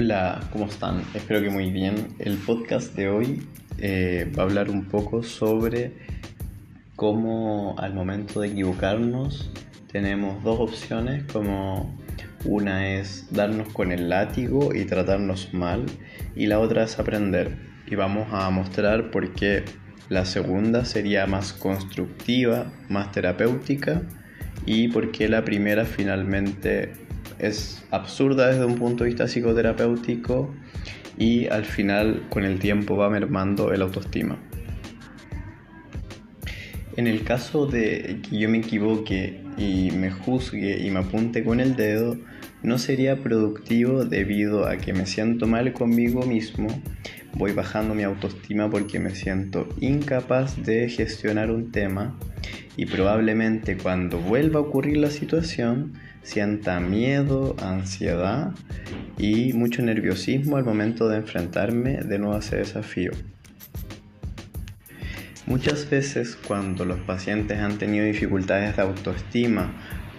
Hola, ¿cómo están? Espero que muy bien. El podcast de hoy eh, va a hablar un poco sobre cómo al momento de equivocarnos tenemos dos opciones, como una es darnos con el látigo y tratarnos mal y la otra es aprender. Y vamos a mostrar por qué la segunda sería más constructiva, más terapéutica y por qué la primera finalmente es absurda desde un punto de vista psicoterapéutico y al final con el tiempo va mermando el autoestima. En el caso de que yo me equivoque y me juzgue y me apunte con el dedo, no sería productivo debido a que me siento mal conmigo mismo, voy bajando mi autoestima porque me siento incapaz de gestionar un tema y probablemente cuando vuelva a ocurrir la situación sienta miedo, ansiedad y mucho nerviosismo al momento de enfrentarme de nuevo a ese desafío. Muchas veces cuando los pacientes han tenido dificultades de autoestima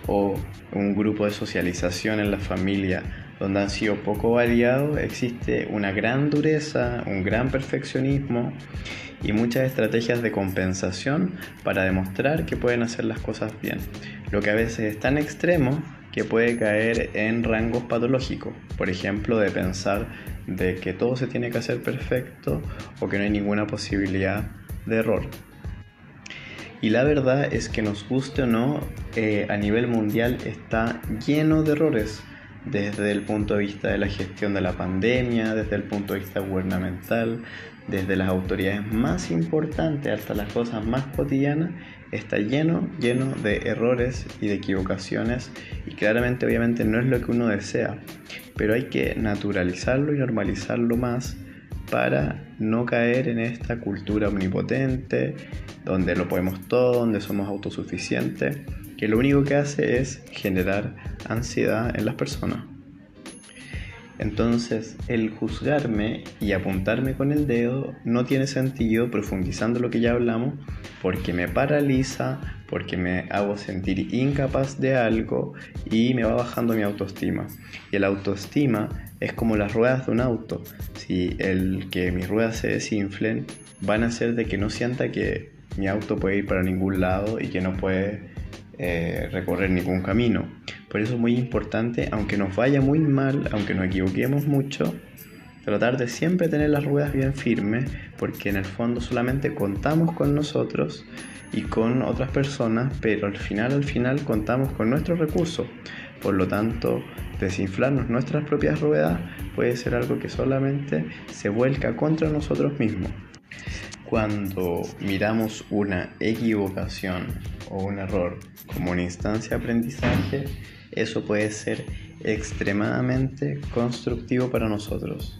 o un grupo de socialización en la familia donde han sido poco variados, existe una gran dureza, un gran perfeccionismo y muchas estrategias de compensación para demostrar que pueden hacer las cosas bien, lo que a veces es tan extremo que puede caer en rangos patológicos, por ejemplo, de pensar de que todo se tiene que hacer perfecto o que no hay ninguna posibilidad de error. Y la verdad es que nos guste o no, eh, a nivel mundial está lleno de errores, desde el punto de vista de la gestión de la pandemia, desde el punto de vista gubernamental, desde las autoridades más importantes hasta las cosas más cotidianas, está lleno, lleno de errores y de equivocaciones y claramente obviamente no es lo que uno desea, pero hay que naturalizarlo y normalizarlo más para no caer en esta cultura omnipotente, donde lo podemos todo, donde somos autosuficientes, que lo único que hace es generar ansiedad en las personas. Entonces, el juzgarme y apuntarme con el dedo no tiene sentido profundizando lo que ya hablamos, porque me paraliza, porque me hago sentir incapaz de algo y me va bajando mi autoestima. Y el autoestima es como las ruedas de un auto. Si el que mis ruedas se desinflen, van a hacer de que no sienta que mi auto puede ir para ningún lado y que no puede eh, recorrer ningún camino. Por eso es muy importante, aunque nos vaya muy mal, aunque nos equivoquemos mucho, tratar de siempre tener las ruedas bien firmes, porque en el fondo solamente contamos con nosotros y con otras personas, pero al final, al final contamos con nuestros recursos. Por lo tanto, desinflarnos nuestras propias ruedas puede ser algo que solamente se vuelca contra nosotros mismos. Cuando miramos una equivocación o un error como una instancia de aprendizaje, eso puede ser extremadamente constructivo para nosotros.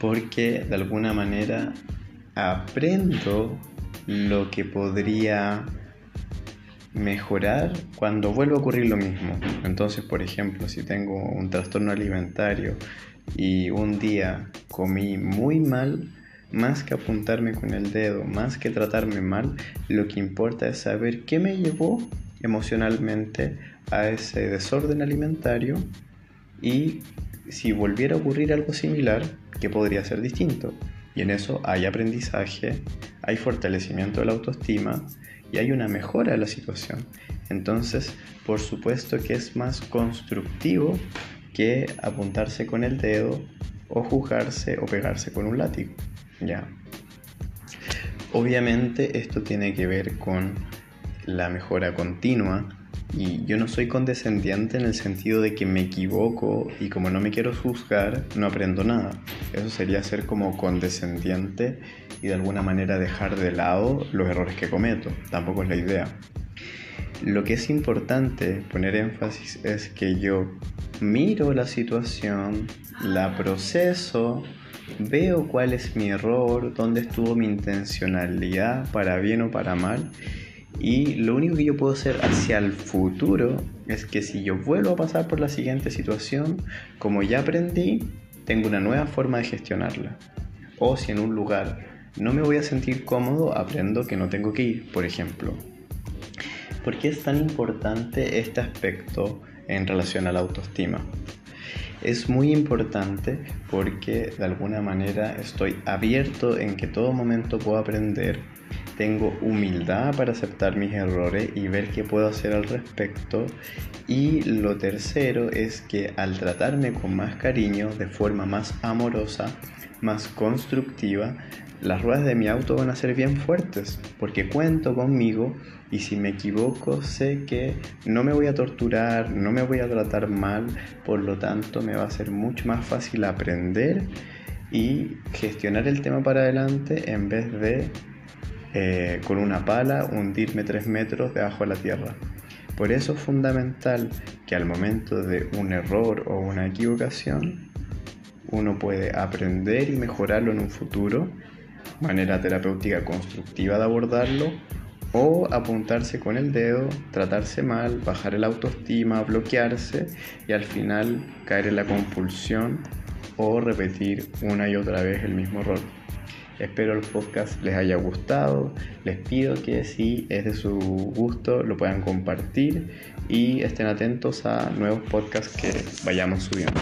Porque de alguna manera aprendo lo que podría mejorar cuando vuelva a ocurrir lo mismo. Entonces, por ejemplo, si tengo un trastorno alimentario y un día comí muy mal, más que apuntarme con el dedo, más que tratarme mal, lo que importa es saber qué me llevó emocionalmente a ese desorden alimentario y si volviera a ocurrir algo similar, ¿qué podría ser distinto? Y en eso hay aprendizaje, hay fortalecimiento de la autoestima y hay una mejora de la situación. Entonces, por supuesto que es más constructivo que apuntarse con el dedo o juzgarse o pegarse con un látigo. Ya. Obviamente esto tiene que ver con la mejora continua y yo no soy condescendiente en el sentido de que me equivoco y como no me quiero juzgar, no aprendo nada. Eso sería ser como condescendiente y de alguna manera dejar de lado los errores que cometo. Tampoco es la idea. Lo que es importante poner énfasis es que yo miro la situación, la proceso, veo cuál es mi error, dónde estuvo mi intencionalidad, para bien o para mal, y lo único que yo puedo hacer hacia el futuro es que si yo vuelvo a pasar por la siguiente situación, como ya aprendí, tengo una nueva forma de gestionarla. O si en un lugar no me voy a sentir cómodo, aprendo que no tengo que ir, por ejemplo. ¿Por qué es tan importante este aspecto en relación a la autoestima? Es muy importante porque de alguna manera estoy abierto en que todo momento puedo aprender, tengo humildad para aceptar mis errores y ver qué puedo hacer al respecto. Y lo tercero es que al tratarme con más cariño, de forma más amorosa, más constructiva, las ruedas de mi auto van a ser bien fuertes porque cuento conmigo y si me equivoco sé que no me voy a torturar, no me voy a tratar mal, por lo tanto me va a ser mucho más fácil aprender y gestionar el tema para adelante en vez de eh, con una pala hundirme tres metros debajo de la tierra. Por eso es fundamental que al momento de un error o una equivocación uno puede aprender y mejorarlo en un futuro, manera terapéutica constructiva de abordarlo, o apuntarse con el dedo, tratarse mal, bajar el autoestima, bloquearse y al final caer en la compulsión o repetir una y otra vez el mismo error. Espero el podcast les haya gustado. Les pido que si es de su gusto lo puedan compartir y estén atentos a nuevos podcasts que vayamos subiendo.